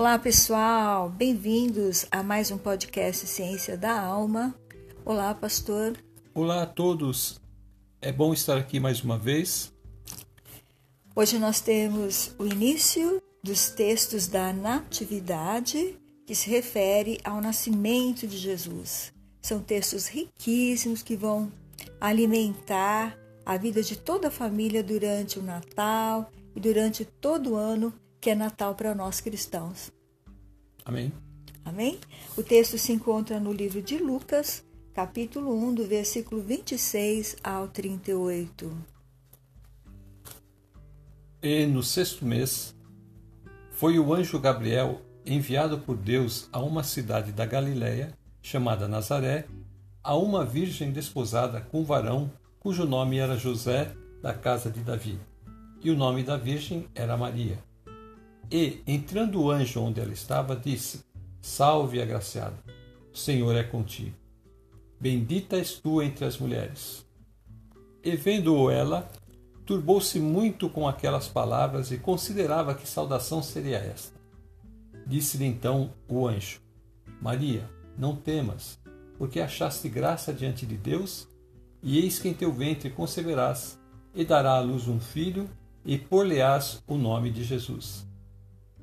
Olá, pessoal, bem-vindos a mais um podcast Ciência da Alma. Olá, pastor. Olá a todos, é bom estar aqui mais uma vez. Hoje nós temos o início dos textos da Natividade, que se refere ao nascimento de Jesus. São textos riquíssimos que vão alimentar a vida de toda a família durante o Natal e durante todo o ano que é Natal para nós cristãos. Amém. Amém? O texto se encontra no livro de Lucas, capítulo 1, do versículo 26 ao 38. E no sexto mês foi o anjo Gabriel enviado por Deus a uma cidade da Galiléia, chamada Nazaré, a uma virgem desposada com um varão cujo nome era José, da casa de Davi. E o nome da virgem era Maria. E, entrando o anjo onde ela estava, disse: Salve, agraciada, o Senhor é contigo. Bendita és tu entre as mulheres. E vendo-o ela, turbou-se muito com aquelas palavras e considerava que saudação seria esta. Disse-lhe então o anjo: Maria, não temas, porque achaste graça diante de Deus, e eis que em teu ventre conceberás, e dará à luz um filho, e por-lhe-ás o nome de Jesus.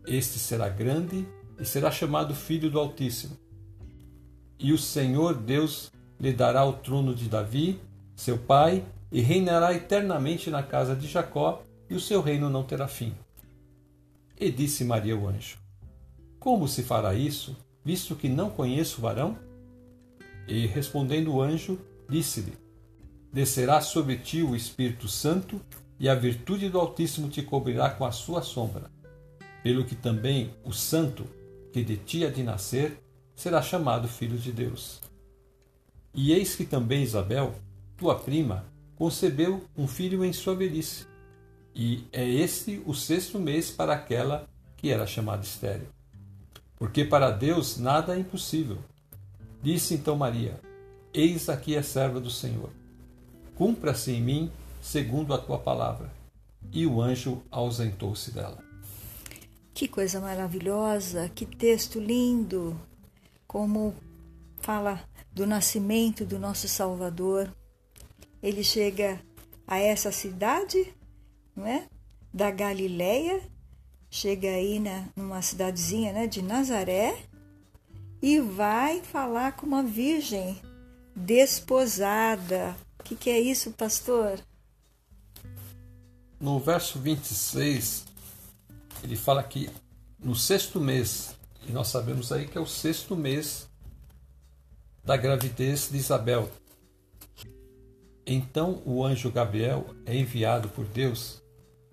Este será grande e será chamado Filho do Altíssimo. E o Senhor Deus lhe dará o trono de Davi, seu pai, e reinará eternamente na casa de Jacó, e o seu reino não terá fim. E disse Maria o anjo: Como se fará isso, visto que não conheço o varão? E respondendo o anjo, disse-lhe: Descerá sobre ti o Espírito Santo, e a virtude do Altíssimo te cobrirá com a sua sombra pelo que também o santo que de ti há de nascer será chamado filho de Deus. E eis que também Isabel, tua prima, concebeu um filho em sua velhice, e é este o sexto mês para aquela que era chamada estéril. Porque para Deus nada é impossível. Disse então Maria: Eis aqui a serva do Senhor. Cumpra-se em mim segundo a tua palavra. E o anjo ausentou-se dela. Que coisa maravilhosa, que texto lindo! Como fala do nascimento do nosso Salvador. Ele chega a essa cidade, não é? Da Galileia, chega aí na, numa cidadezinha né, de Nazaré e vai falar com uma virgem desposada. O que, que é isso, pastor? No verso 26, ele fala que no sexto mês, e nós sabemos aí que é o sexto mês da gravidez de Isabel. Então o anjo Gabriel é enviado por Deus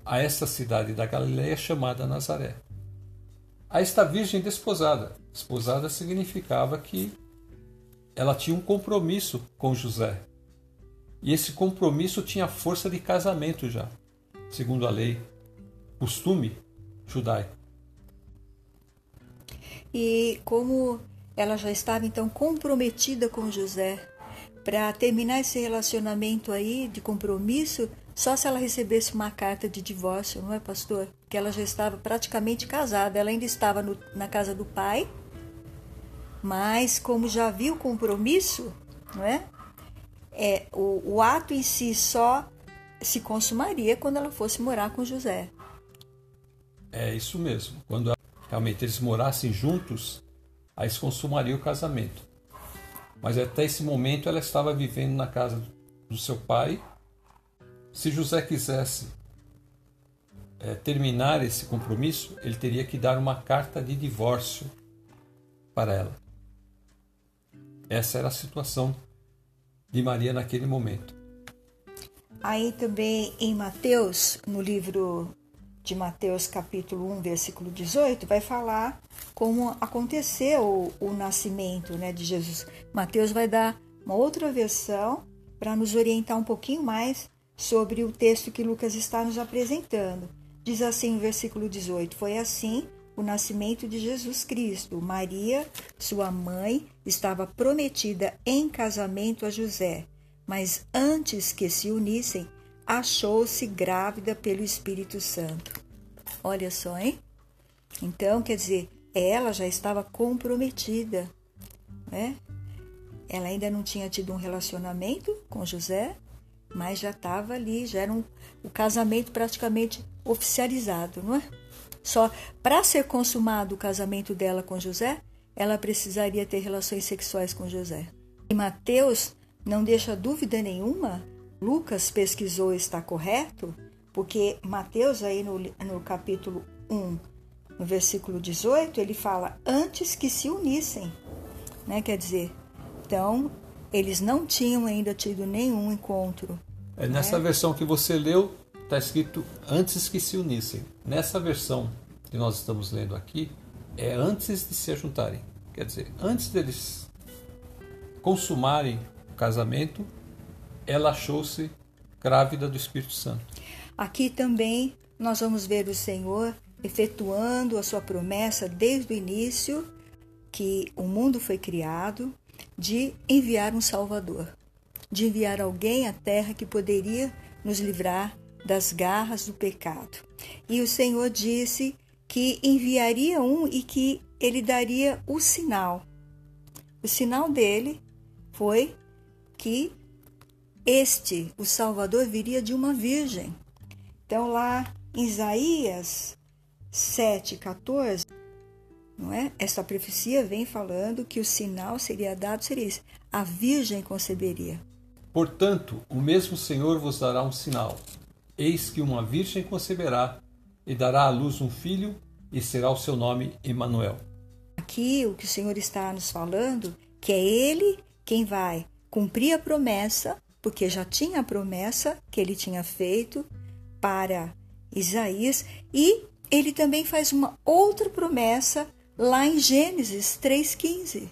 a essa cidade da Galiléia chamada Nazaré. A esta virgem desposada. Desposada significava que ela tinha um compromisso com José. E esse compromisso tinha força de casamento já, segundo a lei, costume judaico. E como ela já estava então comprometida com José, para terminar esse relacionamento aí de compromisso, só se ela recebesse uma carta de divórcio, não é, pastor? Que ela já estava praticamente casada, ela ainda estava no, na casa do pai, mas como já viu o compromisso, não é? é o, o ato em si só se consumaria quando ela fosse morar com José. É isso mesmo. Quando realmente eles morassem juntos, aí se consumaria o casamento. Mas até esse momento ela estava vivendo na casa do seu pai. Se José quisesse é, terminar esse compromisso, ele teria que dar uma carta de divórcio para ela. Essa era a situação de Maria naquele momento. Aí também em Mateus, no livro de Mateus capítulo 1, versículo 18, vai falar como aconteceu o, o nascimento né, de Jesus. Mateus vai dar uma outra versão para nos orientar um pouquinho mais sobre o texto que Lucas está nos apresentando. Diz assim o versículo 18: Foi assim o nascimento de Jesus Cristo. Maria, sua mãe, estava prometida em casamento a José, mas antes que se unissem, achou-se grávida pelo Espírito Santo. Olha só, hein? Então, quer dizer, ela já estava comprometida, né? Ela ainda não tinha tido um relacionamento com José, mas já estava ali, já era um, o casamento praticamente oficializado, não é? Só para ser consumado o casamento dela com José, ela precisaria ter relações sexuais com José. E Mateus não deixa dúvida nenhuma, Lucas pesquisou está correto, porque Mateus aí no, no capítulo 1, no versículo 18, ele fala antes que se unissem, né? Quer dizer, então eles não tinham ainda tido nenhum encontro. É, nessa né? versão que você leu, está escrito antes que se unissem. Nessa versão que nós estamos lendo aqui, é antes de se ajuntarem. Quer dizer, antes deles consumarem o casamento, ela achou-se grávida do Espírito Santo. Aqui também nós vamos ver o Senhor efetuando a sua promessa desde o início que o mundo foi criado de enviar um Salvador, de enviar alguém à terra que poderia nos livrar das garras do pecado. E o Senhor disse que enviaria um e que ele daria o sinal. O sinal dele foi que este, o Salvador, viria de uma virgem. Então, lá em Isaías 7,14, não é? Essa profecia vem falando que o sinal seria dado, seria isso, a virgem conceberia. Portanto, o mesmo Senhor vos dará um sinal. Eis que uma virgem conceberá e dará à luz um filho e será o seu nome Emanuel. Aqui o que o Senhor está nos falando, que é ele quem vai cumprir a promessa, porque já tinha a promessa que ele tinha feito para Isaías, e ele também faz uma outra promessa lá em Gênesis 3,15,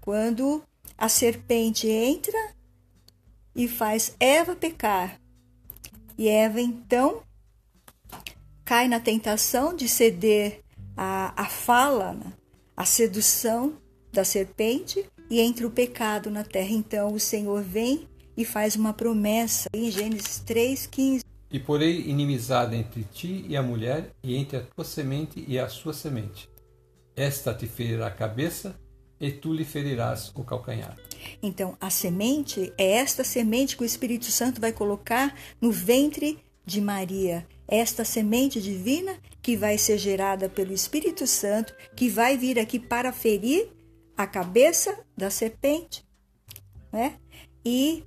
quando a serpente entra e faz Eva pecar. E Eva então cai na tentação de ceder à, fala, à sedução da serpente e entra o pecado na terra. Então o Senhor vem e faz uma promessa em Gênesis 3,15. E porei inimizade entre ti e a mulher, e entre a tua semente e a sua semente. Esta te ferirá a cabeça, e tu lhe ferirás o calcanhar. Então, a semente é esta semente que o Espírito Santo vai colocar no ventre de Maria. Esta semente divina que vai ser gerada pelo Espírito Santo, que vai vir aqui para ferir a cabeça da serpente, né? E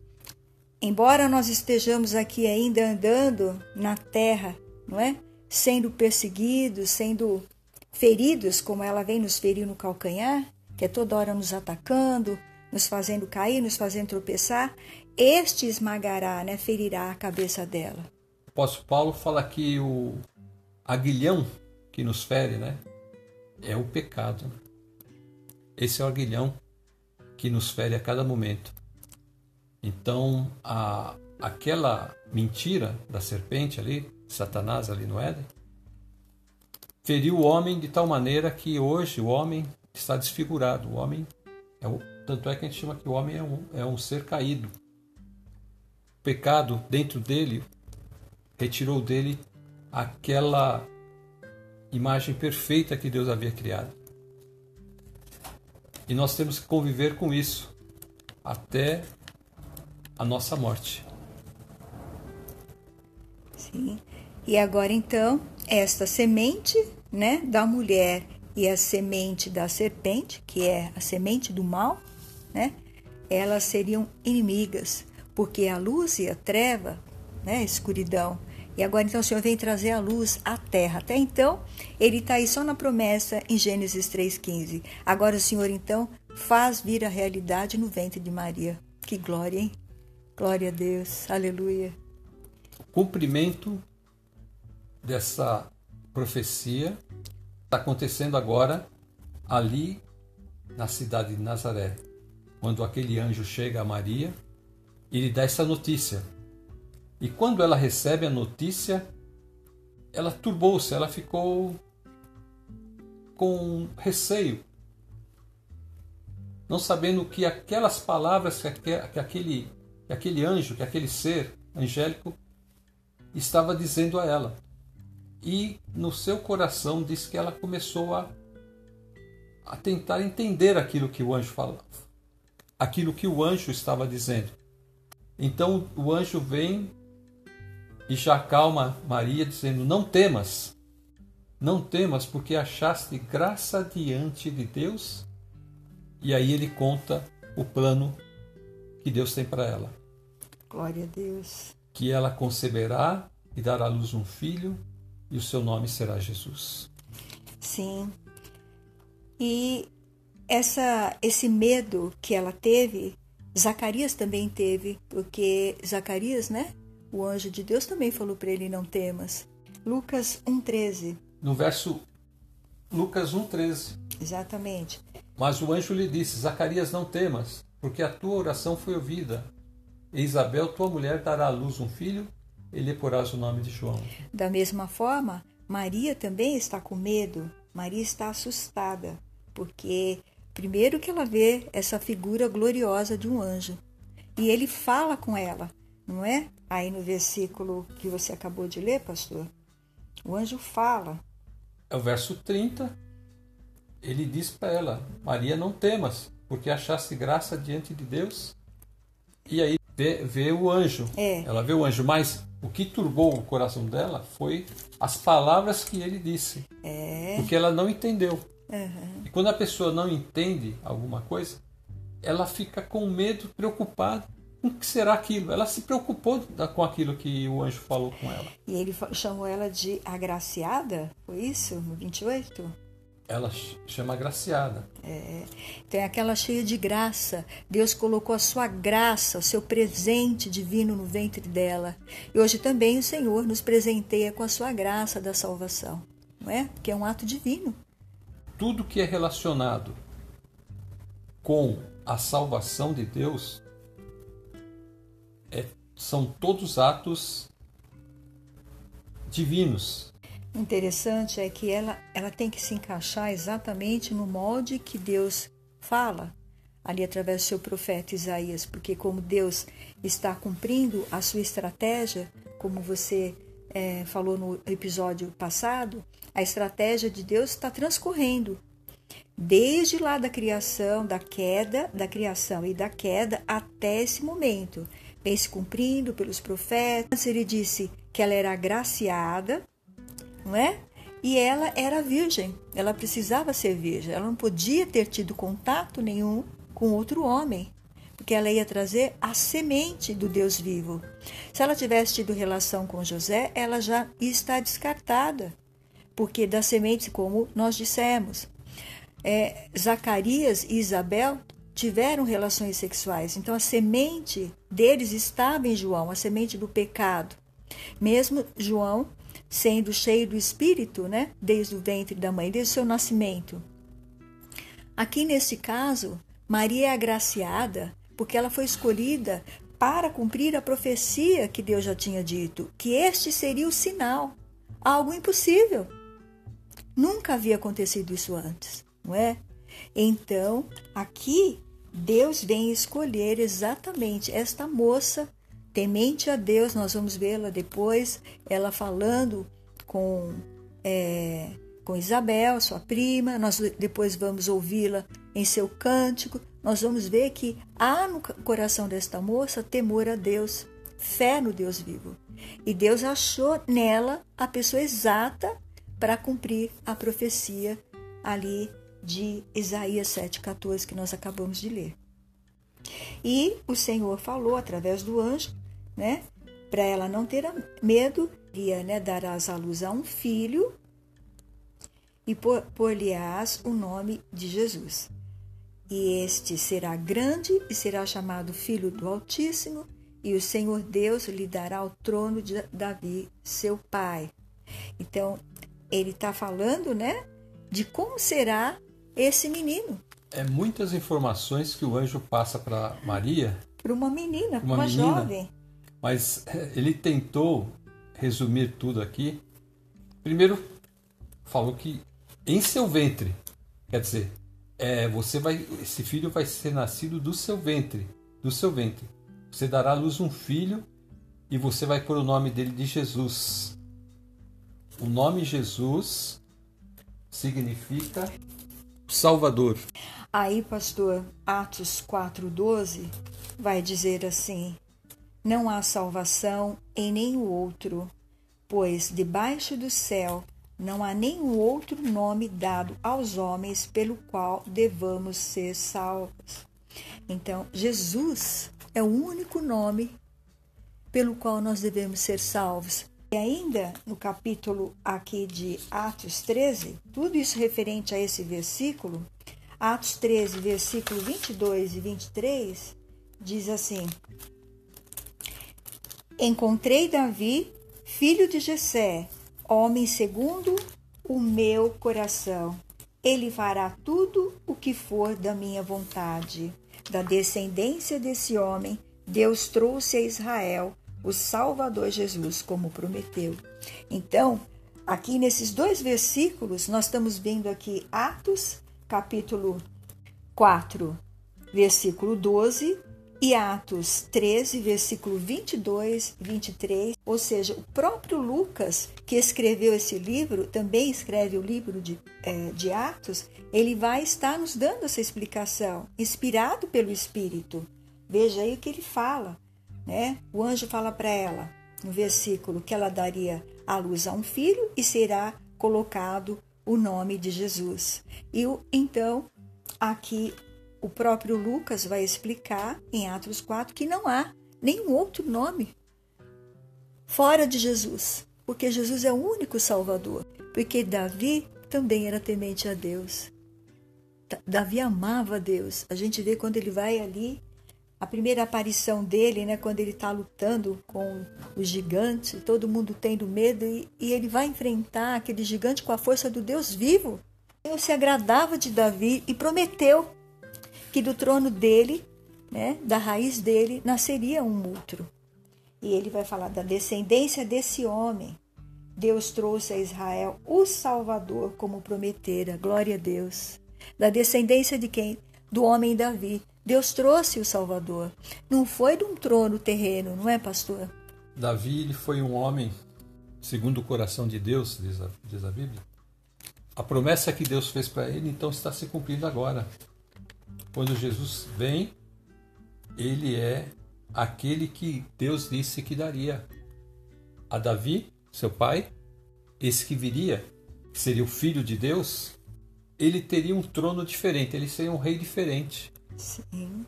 embora nós estejamos aqui ainda andando na terra, não é? Sendo perseguidos, sendo feridos, como ela vem nos ferir no calcanhar, que é toda hora nos atacando, nos fazendo cair, nos fazendo tropeçar, este esmagará, né, ferirá a cabeça dela. O apóstolo Paulo fala que o aguilhão que nos fere, né, é o pecado. Esse é o aguilhão que nos fere a cada momento. Então, a, aquela mentira da serpente ali, Satanás ali no Éden, feriu o homem de tal maneira que hoje o homem está desfigurado. O homem é o, tanto é que a gente chama que o homem é um, é um ser caído. O pecado dentro dele retirou dele aquela imagem perfeita que Deus havia criado. E nós temos que conviver com isso até a nossa morte. Sim. E agora então, esta semente, né, da mulher e a semente da serpente, que é a semente do mal, né, elas seriam inimigas, porque a luz e a treva, né, a escuridão. E agora então o Senhor vem trazer a luz à terra. Até então, ele está aí só na promessa em Gênesis 3,15. Agora o Senhor então faz vir a realidade no ventre de Maria. Que glória, hein? Glória a Deus. Aleluia. Cumprimento dessa profecia está acontecendo agora ali na cidade de Nazaré, quando aquele anjo chega a Maria e lhe dá essa notícia. E quando ela recebe a notícia, ela turbou-se, ela ficou com receio, não sabendo que aquelas palavras que aquele, que aquele anjo, que aquele ser angélico estava dizendo a ela. E no seu coração diz que ela começou a a tentar entender aquilo que o anjo falava, aquilo que o anjo estava dizendo. Então o anjo vem e já acalma Maria, dizendo: Não temas, não temas, porque achaste graça diante de Deus. E aí ele conta o plano que Deus tem para ela. Glória a Deus. Que ela conceberá e dará à luz um filho, e o seu nome será Jesus. Sim. E essa, esse medo que ela teve, Zacarias também teve, porque Zacarias, né? O anjo de Deus também falou para ele: não temas. Lucas 1,13. No verso Lucas 1,13. Exatamente. Mas o anjo lhe disse: Zacarias, não temas, porque a tua oração foi ouvida. E Isabel, tua mulher, dará à luz um filho, e lhe porás o nome de João. Da mesma forma, Maria também está com medo. Maria está assustada, porque primeiro que ela vê essa figura gloriosa de um anjo. E ele fala com ela, não é? Aí no versículo que você acabou de ler, pastor, o anjo fala. É o verso 30. Ele diz para ela: Maria, não temas, porque achaste graça diante de Deus. E aí vê, vê o anjo. É. Ela vê o anjo, mas o que turbou o coração dela foi as palavras que ele disse. É. Porque ela não entendeu. Uhum. E quando a pessoa não entende alguma coisa, ela fica com medo, preocupada. Com o que será aquilo? Ela se preocupou com aquilo que o anjo falou com ela. E ele chamou ela de agraciada, foi isso? No 28? Ela chama agraciada. É. Então é aquela cheia de graça. Deus colocou a sua graça, o seu presente divino no ventre dela. E hoje também o Senhor nos presenteia com a sua graça da salvação, não é? Que é um ato divino. Tudo que é relacionado com a salvação de Deus é, são todos atos divinos. Interessante é que ela, ela tem que se encaixar exatamente no molde que Deus fala ali através do seu profeta Isaías, porque como Deus está cumprindo a sua estratégia, como você é, falou no episódio passado, a estratégia de Deus está transcorrendo desde lá da criação, da queda, da criação e da queda até esse momento. Vem se cumprindo pelos profetas. Ele disse que ela era agraciada, não é? E ela era virgem, ela precisava ser virgem, ela não podia ter tido contato nenhum com outro homem, porque ela ia trazer a semente do Deus vivo. Se ela tivesse tido relação com José, ela já está descartada, porque da semente, como nós dissemos, é, Zacarias e Isabel tiveram relações sexuais, então a semente deles estava em João, a semente do pecado. Mesmo João sendo cheio do Espírito, né, desde o ventre da mãe, desde o seu nascimento. Aqui nesse caso, Maria é agraciada porque ela foi escolhida para cumprir a profecia que Deus já tinha dito, que este seria o sinal, algo impossível. Nunca havia acontecido isso antes, não é? Então, aqui Deus vem escolher exatamente esta moça temente a Deus, nós vamos vê-la depois, ela falando com, é, com Isabel, sua prima, nós depois vamos ouvi-la em seu cântico, nós vamos ver que há no coração desta moça temor a Deus, fé no Deus vivo. E Deus achou nela a pessoa exata para cumprir a profecia ali de Isaías 7,14 que nós acabamos de ler. E o Senhor falou através do anjo né? Para ela não ter medo, ia, né, darás à luz a um filho e por-lhe-ás o nome de Jesus. E este será grande e será chamado Filho do Altíssimo, e o Senhor Deus lhe dará o trono de Davi, seu pai. Então, ele está falando, né, de como será esse menino. É muitas informações que o anjo passa para Maria. Para uma menina, para uma, uma menina. jovem. Mas eh, ele tentou resumir tudo aqui. Primeiro, falou que em seu ventre, quer dizer, é, você vai, esse filho vai ser nascido do seu ventre, do seu ventre. Você dará à luz um filho e você vai pôr o nome dele de Jesus. O nome Jesus significa Salvador. Aí, pastor, Atos 4:12 vai dizer assim: Não há salvação em nenhum outro, pois debaixo do céu não há nenhum outro nome dado aos homens pelo qual devamos ser salvos. Então, Jesus é o único nome pelo qual nós devemos ser salvos. E ainda no capítulo aqui de Atos 13, tudo isso referente a esse versículo, Atos 13, versículo 22 e 23, diz assim: Encontrei Davi, filho de Jessé, homem segundo o meu coração. Ele fará tudo o que for da minha vontade. Da descendência desse homem, Deus trouxe a Israel o Salvador Jesus, como prometeu. Então, aqui nesses dois versículos, nós estamos vendo aqui Atos, capítulo 4, versículo 12, e Atos 13, versículo 22 e 23, ou seja, o próprio Lucas, que escreveu esse livro, também escreve o livro de, é, de Atos, ele vai estar nos dando essa explicação, inspirado pelo Espírito. Veja aí o que ele fala, né? O anjo fala para ela, no versículo, que ela daria à luz a um filho e será colocado o nome de Jesus. E então, aqui o próprio Lucas vai explicar em Atos 4 que não há nenhum outro nome fora de Jesus, porque Jesus é o único Salvador. Porque Davi também era temente a Deus. Davi amava Deus. A gente vê quando ele vai ali, a primeira aparição dele, né, quando ele está lutando com o gigante, todo mundo tendo medo, e, e ele vai enfrentar aquele gigante com a força do Deus vivo. Deus se agradava de Davi e prometeu que do trono dele, né, da raiz dele, nasceria um outro. E ele vai falar da descendência desse homem. Deus trouxe a Israel o Salvador como prometera. Glória a Deus. Da descendência de quem? Do homem Davi. Deus trouxe o Salvador. Não foi de um trono terreno, não é, pastor? Davi ele foi um homem segundo o coração de Deus, diz a, diz a Bíblia. A promessa que Deus fez para ele, então, está se cumprindo agora. Quando Jesus vem, ele é aquele que Deus disse que daria a Davi, seu pai, esse que viria, que seria o filho de Deus, ele teria um trono diferente, ele seria um rei diferente. Sim.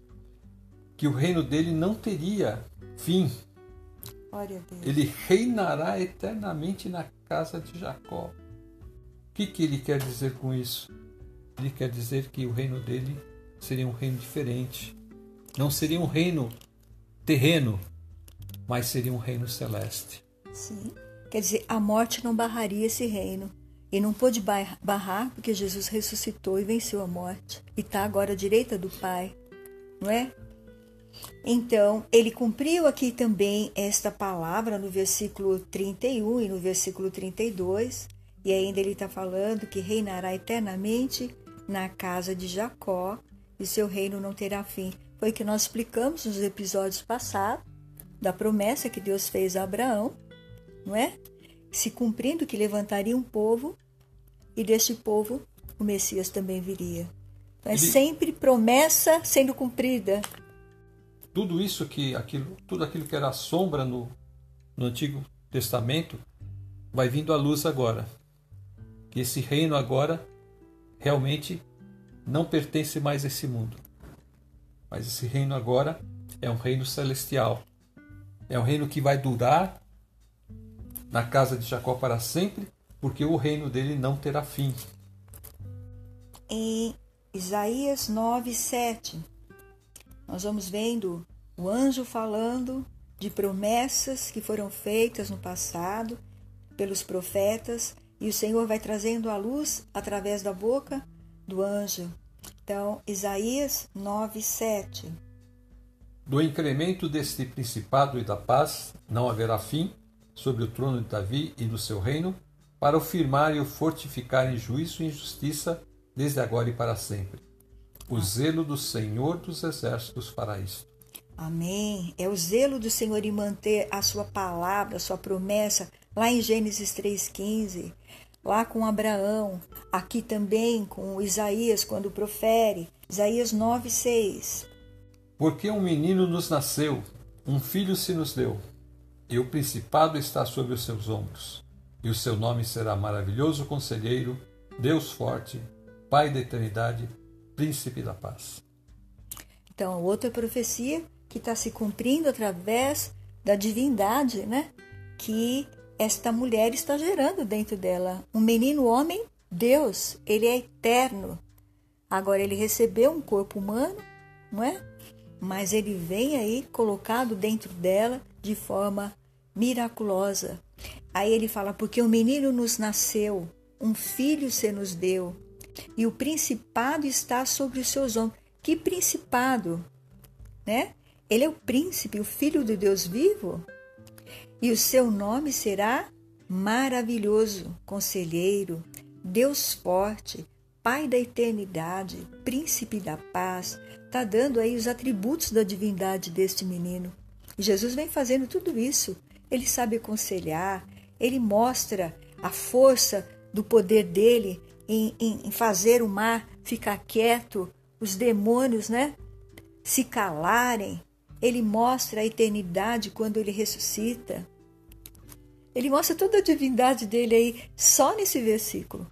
Que o reino dele não teria fim. Glória a Deus. Ele reinará eternamente na casa de Jacó. O que, que ele quer dizer com isso? Ele quer dizer que o reino dele seria um reino diferente. Não seria um reino terreno, mas seria um reino celeste. Sim. Quer dizer, a morte não barraria esse reino. E não pôde barrar porque Jesus ressuscitou e venceu a morte. E está agora à direita do Pai, não é? Então, ele cumpriu aqui também esta palavra no versículo 31 e no versículo 32. E ainda ele está falando que reinará eternamente na casa de Jacó e seu reino não terá fim. Foi o que nós explicamos nos episódios passados da promessa que Deus fez a Abraão, não é? Se cumprindo que levantaria um povo e deste povo o Messias também viria. Então é Ele... sempre promessa sendo cumprida. Tudo isso que aquilo, tudo aquilo que era sombra no, no Antigo Testamento vai vindo à luz agora. Que esse reino agora realmente não pertence mais a esse mundo. Mas esse reino agora é um reino celestial. É um reino que vai durar na casa de Jacó para sempre, porque o reino dele não terá fim. Em Isaías 9, 7, nós vamos vendo o anjo falando de promessas que foram feitas no passado pelos profetas, e o Senhor vai trazendo a luz através da boca do anjo. Então, Isaías 9, 7. Do incremento deste principado e da paz não haverá fim sobre o trono de Davi e do seu reino, para o firmar e o fortificar em juízo e justiça desde agora e para sempre. O zelo do Senhor dos Exércitos fará isto. Amém. É o zelo do Senhor em manter a sua palavra, a sua promessa, lá em Gênesis 3,15. Lá com Abraão, aqui também com Isaías quando profere, Isaías 9, 6. Porque um menino nos nasceu, um filho se nos deu, e o principado está sobre os seus ombros, e o seu nome será maravilhoso conselheiro, Deus forte, Pai da eternidade, príncipe da paz. Então, outra profecia que está se cumprindo através da divindade, né? Que esta mulher está gerando dentro dela. Um menino homem, Deus, ele é eterno. Agora ele recebeu um corpo humano, não é? Mas ele vem aí colocado dentro dela de forma miraculosa. Aí ele fala: porque o um menino nos nasceu, um filho se nos deu, e o principado está sobre os seus ombros. Que principado, né? Ele é o príncipe, o filho do Deus vivo e o seu nome será maravilhoso, conselheiro, Deus forte, Pai da eternidade, príncipe da paz. Está dando aí os atributos da divindade deste menino. E Jesus vem fazendo tudo isso. Ele sabe aconselhar, ele mostra a força do poder dele em, em, em fazer o mar ficar quieto, os demônios, né? Se calarem, ele mostra a eternidade quando ele ressuscita. Ele mostra toda a divindade dele aí só nesse versículo.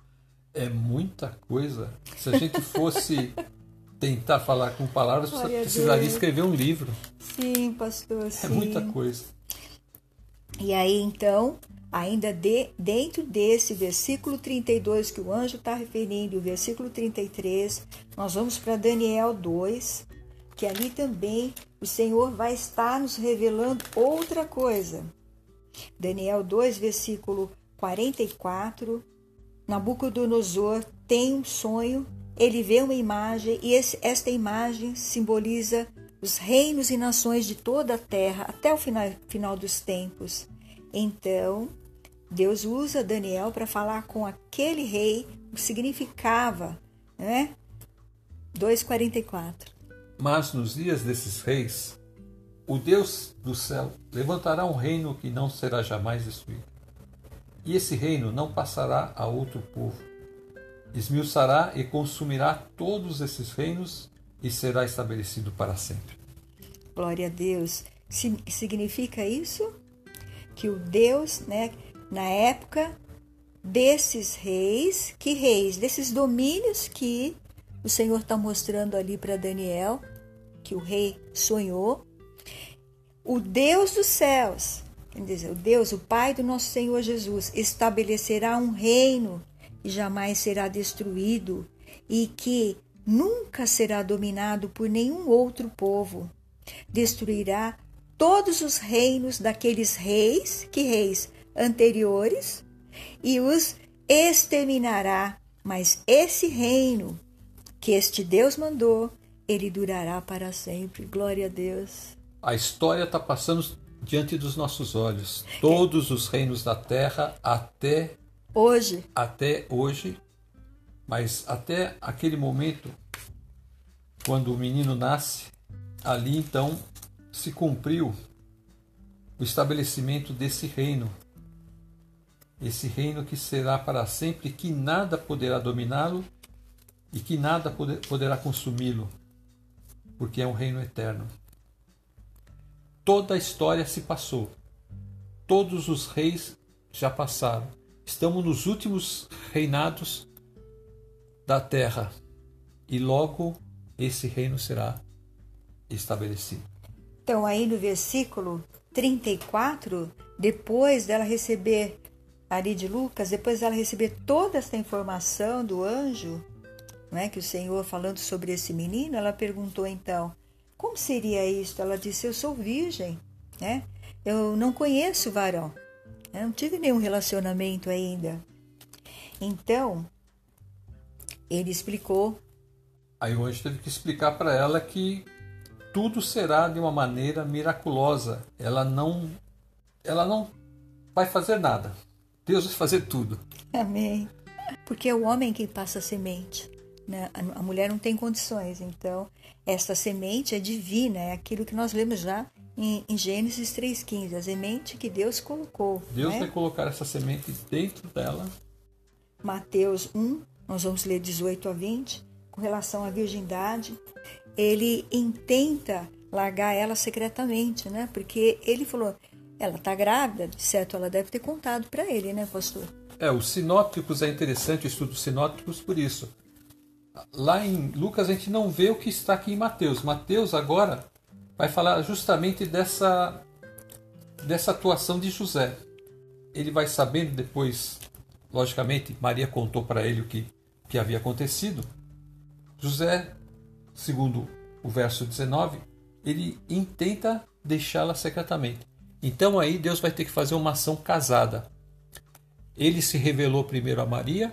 É muita coisa. Se a gente fosse tentar falar com palavras, Glória precisaria escrever um livro. Sim, pastor. Sim. É muita coisa. E aí então, ainda de, dentro desse versículo 32 que o anjo está referindo, o versículo 33, nós vamos para Daniel 2, que ali também o Senhor vai estar nos revelando outra coisa. Daniel 2, versículo 44. Nabucodonosor tem um sonho, ele vê uma imagem e esse, esta imagem simboliza os reinos e nações de toda a terra até o final, final dos tempos. Então, Deus usa Daniel para falar com aquele rei o que significava, né? 2,44. Mas nos dias desses reis, o Deus do céu levantará um reino que não será jamais destruído. E esse reino não passará a outro povo. Esmiuçará e consumirá todos esses reinos e será estabelecido para sempre. Glória a Deus. Significa isso? Que o Deus, né, na época desses reis, que reis? Desses domínios que o Senhor está mostrando ali para Daniel, que o rei sonhou, o Deus dos céus, quer dizer, o Deus, o Pai do nosso Senhor Jesus, estabelecerá um reino e jamais será destruído e que nunca será dominado por nenhum outro povo. Destruirá todos os reinos daqueles reis, que reis anteriores, e os exterminará. Mas esse reino que este Deus mandou, ele durará para sempre. Glória a Deus. A história está passando diante dos nossos olhos. Todos os reinos da terra até hoje. Até hoje, mas até aquele momento quando o menino nasce, ali então se cumpriu o estabelecimento desse reino. Esse reino que será para sempre, que nada poderá dominá-lo e que nada poderá consumi-lo, porque é um reino eterno. Toda a história se passou. Todos os reis já passaram. Estamos nos últimos reinados da terra e logo esse reino será estabelecido. Então, aí no versículo 34, depois dela receber, ali de Lucas, depois dela receber toda essa informação do anjo, não é que o Senhor falando sobre esse menino, ela perguntou então: como seria isto? Ela disse: Eu sou virgem, né? Eu não conheço varão, eu não tive nenhum relacionamento ainda. Então, ele explicou. Aí o anjo teve que explicar para ela que tudo será de uma maneira miraculosa. Ela não, ela não vai fazer nada. Deus vai fazer tudo. Amém. Porque é o homem que passa a semente. Né? A mulher não tem condições. Então, esta semente é divina, é aquilo que nós lemos já em, em Gênesis 3,15, a semente que Deus colocou. Deus né? vai colocar essa semente dentro dela Mateus 1, nós vamos ler 18 a 20, com relação à virgindade, ele intenta largar ela secretamente, né? Porque ele falou, ela está grávida, certo, ela deve ter contado para ele, né, pastor? É, os sinópticos é interessante o estudo sinópticos por isso. Lá em Lucas a gente não vê o que está aqui em Mateus. Mateus agora vai falar justamente dessa dessa atuação de José. Ele vai sabendo depois, logicamente, Maria contou para ele o que, que havia acontecido. José, segundo o verso 19, ele intenta deixá-la secretamente. Então aí Deus vai ter que fazer uma ação casada. Ele se revelou primeiro a Maria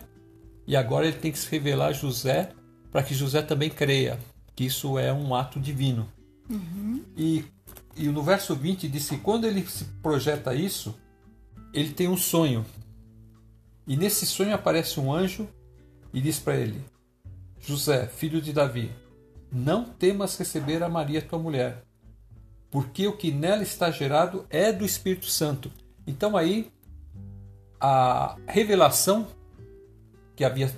e agora ele tem que se revelar a José para que José também creia que isso é um ato divino. Uhum. E, e no verso 20 diz que quando ele se projeta isso, ele tem um sonho. E nesse sonho aparece um anjo e diz para ele: José, filho de Davi, não temas receber a Maria tua mulher, porque o que nela está gerado é do Espírito Santo. Então aí a revelação que havia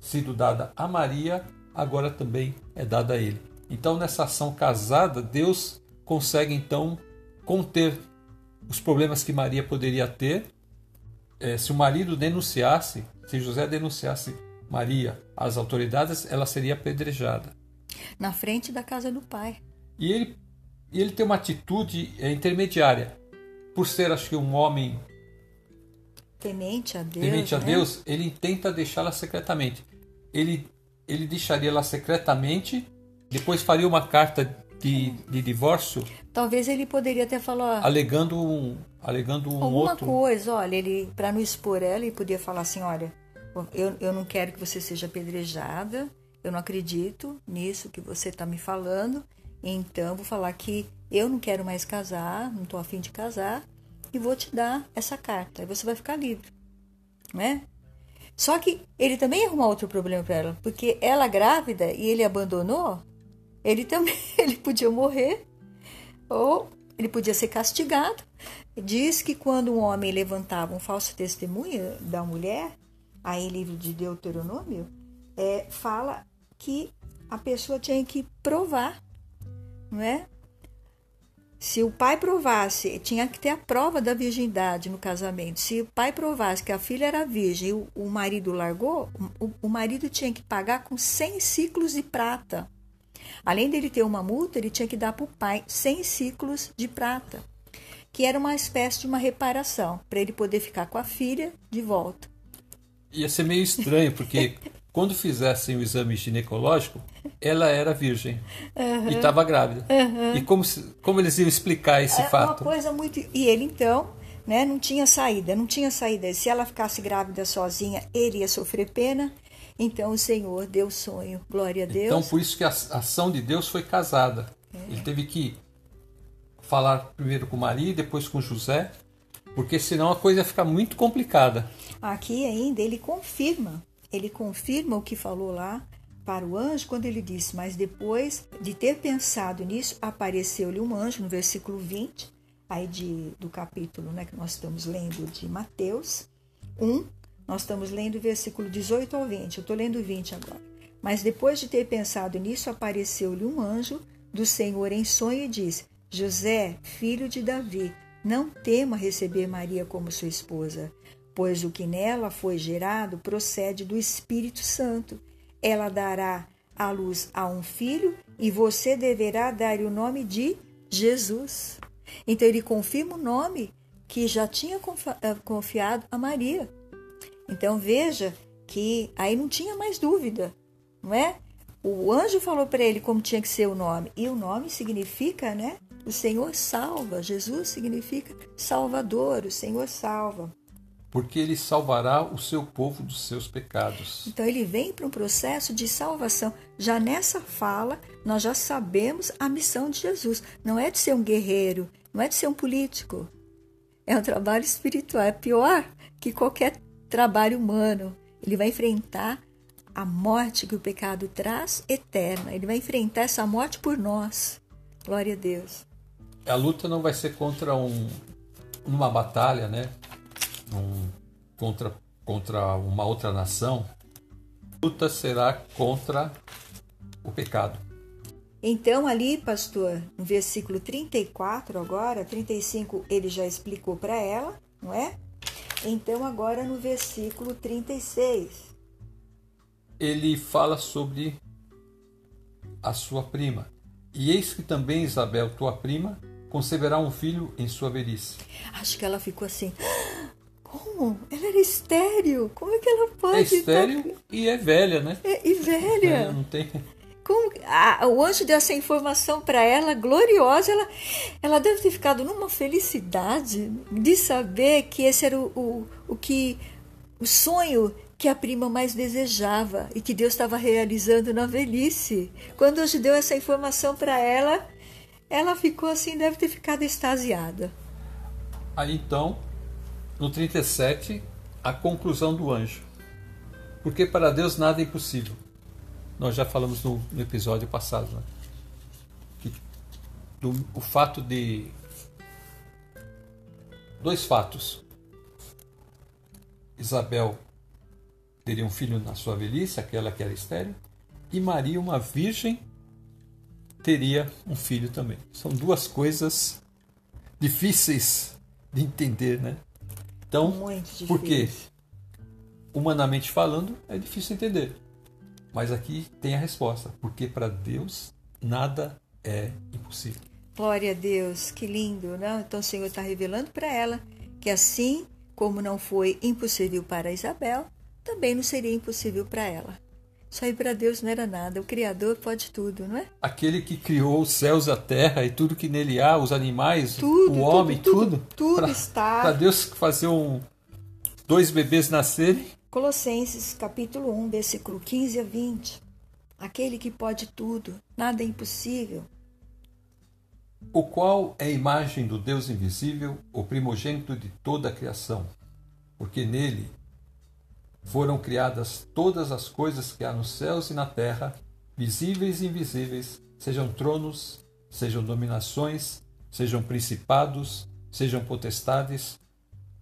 sido dada a Maria agora também é dada a ele. Então nessa ação casada, Deus consegue então conter os problemas que Maria poderia ter. É, se o marido denunciasse, se José denunciasse Maria às autoridades, ela seria apedrejada. Na frente da casa do pai. E ele ele tem uma atitude é, intermediária. Por ser, acho que, um homem temente a Deus, temente a né? Deus ele tenta deixá-la secretamente. Ele, ele deixaria ela secretamente, depois faria uma carta de, de divórcio. Talvez ele poderia até falar. Alegando um, alegando um alguma outro. coisa, olha, ele para não expor ela, ele podia falar assim, olha, eu, eu não quero que você seja apedrejada, eu não acredito nisso que você está me falando, então, vou falar que eu não quero mais casar, não estou afim de casar, e vou te dar essa carta. Aí você vai ficar livre, né? Só que ele também arrumou outro problema para ela, porque ela grávida e ele abandonou, ele também ele podia morrer ou ele podia ser castigado. Diz que quando um homem levantava um falso testemunho da mulher, aí livro de Deuteronômio, é, fala que a pessoa tinha que provar não é? Se o pai provasse, tinha que ter a prova da virgindade no casamento. Se o pai provasse que a filha era virgem e o, o marido largou, o, o, marido tinha que pagar com 100 ciclos de prata. Além dele ter uma multa, ele tinha que dar para o pai 100 ciclos de prata, que era uma espécie de uma reparação, para ele poder ficar com a filha de volta. Ia ser meio estranho, porque quando fizessem o exame ginecológico, ela era virgem uhum. e estava grávida. Uhum. E como, como eles iam explicar esse é fato? Uma coisa muito. E ele então, né, não tinha saída, não tinha saída. Se ela ficasse grávida sozinha, ele ia sofrer pena. Então o Senhor deu sonho, glória a Deus. Então por isso que a ação de Deus foi casada. É. Ele teve que falar primeiro com Maria, depois com José, porque senão a coisa ia ficar muito complicada. Aqui ainda ele confirma ele confirma o que falou lá para o anjo quando ele disse: Mas depois de ter pensado nisso, apareceu-lhe um anjo, no versículo 20, aí de, do capítulo né, que nós estamos lendo de Mateus 1, nós estamos lendo o versículo 18 ao 20. Eu estou lendo o 20 agora. Mas depois de ter pensado nisso, apareceu-lhe um anjo do Senhor em sonho e disse: José, filho de Davi, não tema receber Maria como sua esposa pois o que nela foi gerado procede do Espírito Santo. Ela dará à luz a um filho e você deverá dar o nome de Jesus. Então ele confirma o nome que já tinha eh, confiado a Maria. Então veja que aí não tinha mais dúvida, não é? O anjo falou para ele como tinha que ser o nome, e o nome significa, né? O Senhor salva. Jesus significa Salvador, o Senhor salva porque ele salvará o seu povo dos seus pecados. Então ele vem para um processo de salvação. Já nessa fala, nós já sabemos a missão de Jesus. Não é de ser um guerreiro, não é de ser um político. É um trabalho espiritual. É pior que qualquer trabalho humano. Ele vai enfrentar a morte que o pecado traz eterna. Ele vai enfrentar essa morte por nós. Glória a Deus. A luta não vai ser contra um, uma batalha, né? Contra contra uma outra nação, luta será contra o pecado. Então, ali, pastor, no versículo 34, agora, 35, ele já explicou para ela, não é? Então, agora no versículo 36. Ele fala sobre a sua prima. E eis que também Isabel, tua prima, conceberá um filho em sua velhice. Acho que ela ficou assim. Como? Ela era estéreo. Como é que ela pode? É estéreo tá... e é velha, né? É, e velha. É, não tem. Como, o anjo deu essa informação para ela, gloriosa. Ela, ela deve ter ficado numa felicidade de saber que esse era o, o, o que o sonho que a prima mais desejava e que Deus estava realizando na velhice. Quando o anjo deu essa informação para ela, ela ficou assim, deve ter ficado extasiada. Aí então, no 37, a conclusão do anjo. Porque para Deus nada é impossível. Nós já falamos no, no episódio passado, né? Que do, o fato de. Dois fatos. Isabel teria um filho na sua velhice, aquela que era estéril, e Maria, uma virgem, teria um filho também. São duas coisas difíceis de entender, né? Então, por quê? Humanamente falando, é difícil entender. Mas aqui tem a resposta, porque para Deus nada é impossível. Glória a Deus, que lindo, né? Então o Senhor está revelando para ela que assim como não foi impossível para Isabel, também não seria impossível para ela. Isso aí para Deus não era nada. O Criador pode tudo, não é? Aquele que criou os céus, a terra e tudo que nele há, os animais, tudo, o homem, tudo. Tudo, tudo pra, está. Para Deus fazer um, dois bebês nascerem. Colossenses capítulo 1, versículo 15 a 20. Aquele que pode tudo, nada é impossível. O qual é a imagem do Deus invisível, o primogênito de toda a criação, porque nele foram criadas todas as coisas que há nos céus e na terra, visíveis e invisíveis, sejam tronos, sejam dominações, sejam principados, sejam potestades.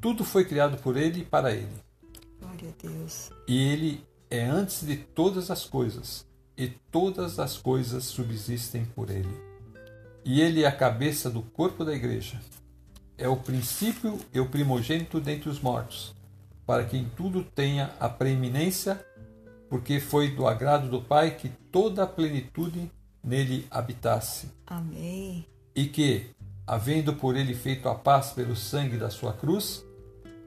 Tudo foi criado por ele e para ele. Glória a Deus. E ele é antes de todas as coisas, e todas as coisas subsistem por ele. E ele é a cabeça do corpo da igreja. É o princípio e o primogênito dentre os mortos para que em tudo tenha a preeminência, porque foi do agrado do Pai que toda a plenitude nele habitasse. Amém. E que, havendo por ele feito a paz pelo sangue da sua cruz,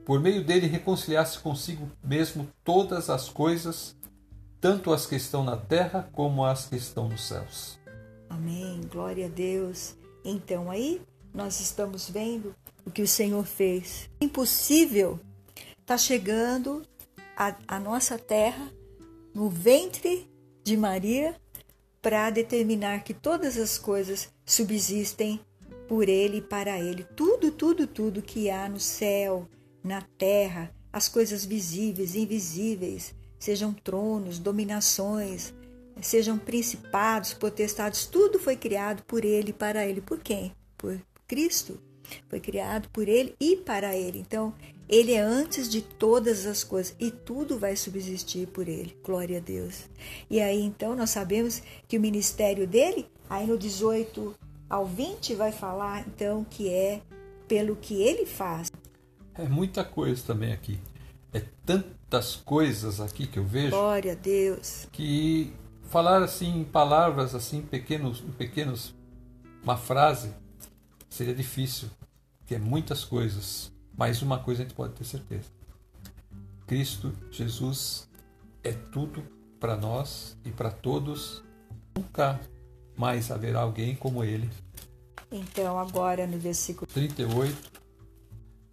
por meio dele reconciliasse consigo mesmo todas as coisas, tanto as que estão na terra como as que estão nos céus. Amém. Glória a Deus. Então aí nós estamos vendo o que o Senhor fez. Impossível está chegando a, a nossa terra no ventre de Maria para determinar que todas as coisas subsistem por ele e para ele. Tudo, tudo, tudo que há no céu, na terra, as coisas visíveis e invisíveis, sejam tronos, dominações, sejam principados, potestades, tudo foi criado por ele e para ele. Por quem? Por Cristo. Foi criado por ele e para ele. Então, ele é antes de todas as coisas e tudo vai subsistir por ele. Glória a Deus. E aí então nós sabemos que o ministério dele, aí no 18 ao 20, vai falar então que é pelo que ele faz. É muita coisa também aqui. É tantas coisas aqui que eu vejo. Glória a Deus. Que falar assim em palavras assim pequenos, pequenos uma frase seria difícil, que é muitas coisas. Mas uma coisa a gente pode ter certeza: Cristo Jesus é tudo para nós e para todos. Nunca mais haverá alguém como ele. Então, agora no versículo 38,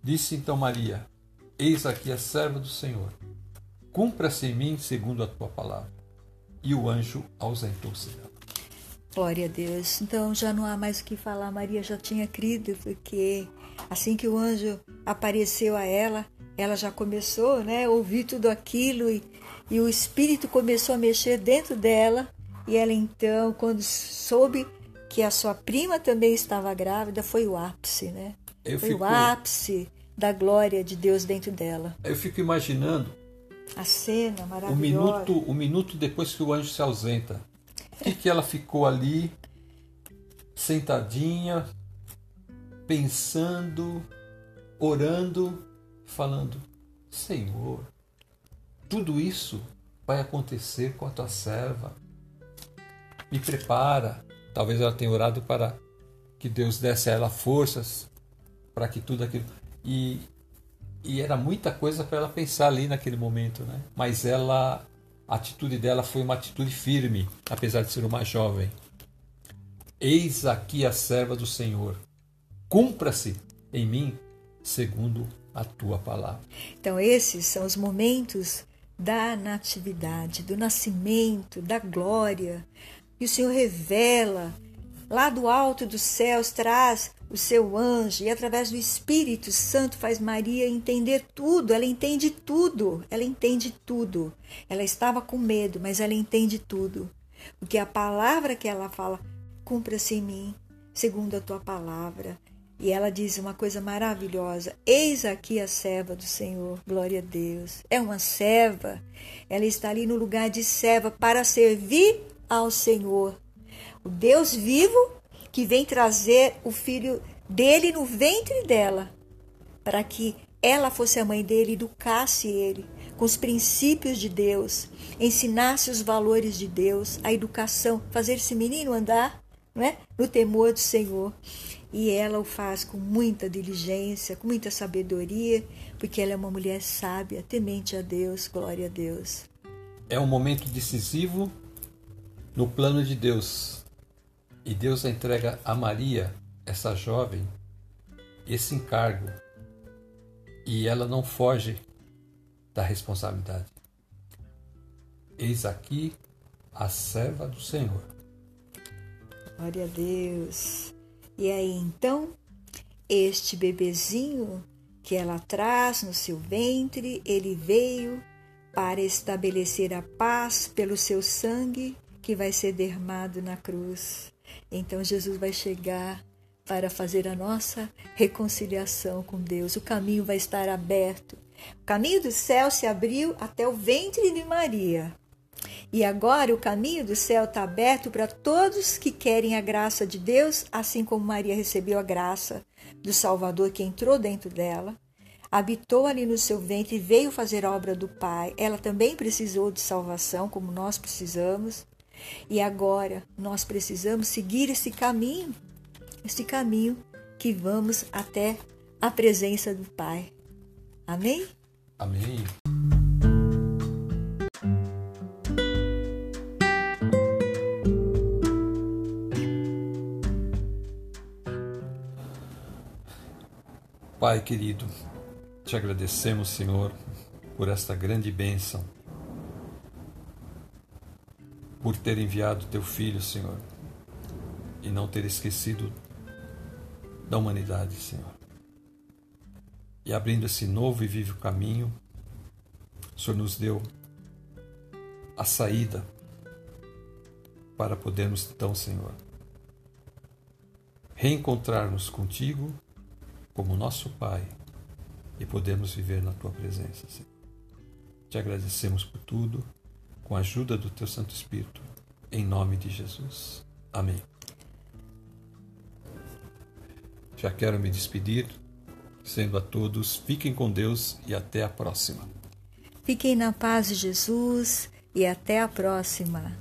disse então Maria: Eis aqui a serva do Senhor. Cumpra-se em mim segundo a tua palavra. E o anjo ausentou-se dela. Glória a Deus. Então já não há mais o que falar. Maria já tinha crido, porque assim que o anjo apareceu a ela, ela já começou né, a ouvir tudo aquilo e, e o Espírito começou a mexer dentro dela. E ela então, quando soube que a sua prima também estava grávida, foi o ápice, né? Eu foi fico... o ápice da glória de Deus dentro dela. Eu fico imaginando A cena O maravilhosa. minuto, o minuto depois que o anjo se ausenta. O que, que ela ficou ali, sentadinha, pensando, orando, falando: Senhor, tudo isso vai acontecer com a tua serva. Me prepara. Talvez ela tenha orado para que Deus desse a ela forças para que tudo aquilo. E, e era muita coisa para ela pensar ali naquele momento, né? Mas ela, a atitude dela foi uma atitude firme, apesar de ser uma jovem. Eis aqui a serva do Senhor. Cumpra-se em mim segundo a tua palavra. Então, esses são os momentos da natividade, do nascimento, da glória. E o Senhor revela, lá do alto dos céus, traz o seu anjo e, através do Espírito Santo, faz Maria entender tudo. Ela entende tudo. Ela entende tudo. Ela estava com medo, mas ela entende tudo. Porque a palavra que ela fala, cumpra-se em mim, segundo a tua palavra. E ela diz uma coisa maravilhosa: Eis aqui a serva do Senhor, glória a Deus. É uma serva, ela está ali no lugar de serva para servir ao Senhor. O Deus vivo que vem trazer o filho dele no ventre dela, para que ela fosse a mãe dele, educasse ele com os princípios de Deus, ensinasse os valores de Deus, a educação, fazer esse menino andar não é? no temor do Senhor. E ela o faz com muita diligência, com muita sabedoria, porque ela é uma mulher sábia, temente a Deus, glória a Deus. É um momento decisivo no plano de Deus. E Deus entrega a Maria, essa jovem, esse encargo. E ela não foge da responsabilidade. Eis aqui a serva do Senhor. Glória a Deus. E aí então, este bebezinho que ela traz no seu ventre, ele veio para estabelecer a paz pelo seu sangue que vai ser derramado na cruz. Então Jesus vai chegar para fazer a nossa reconciliação com Deus. O caminho vai estar aberto. O caminho do céu se abriu até o ventre de Maria. E agora o caminho do céu está aberto para todos que querem a graça de Deus, assim como Maria recebeu a graça do Salvador que entrou dentro dela, habitou ali no seu ventre e veio fazer a obra do Pai. Ela também precisou de salvação, como nós precisamos. E agora nós precisamos seguir esse caminho, esse caminho que vamos até a presença do Pai. Amém? Amém. Pai querido, te agradecemos, Senhor, por esta grande bênção, por ter enviado teu filho, Senhor, e não ter esquecido da humanidade, Senhor. E abrindo esse novo e vivo caminho, o Senhor nos deu a saída para podermos, então, Senhor, reencontrar-nos contigo como nosso Pai e podermos viver na tua presença, Senhor. Te agradecemos por tudo, com a ajuda do teu Santo Espírito, em nome de Jesus. Amém. Já quero me despedir, sendo a todos, fiquem com Deus e até a próxima. Fiquem na paz de Jesus e até a próxima.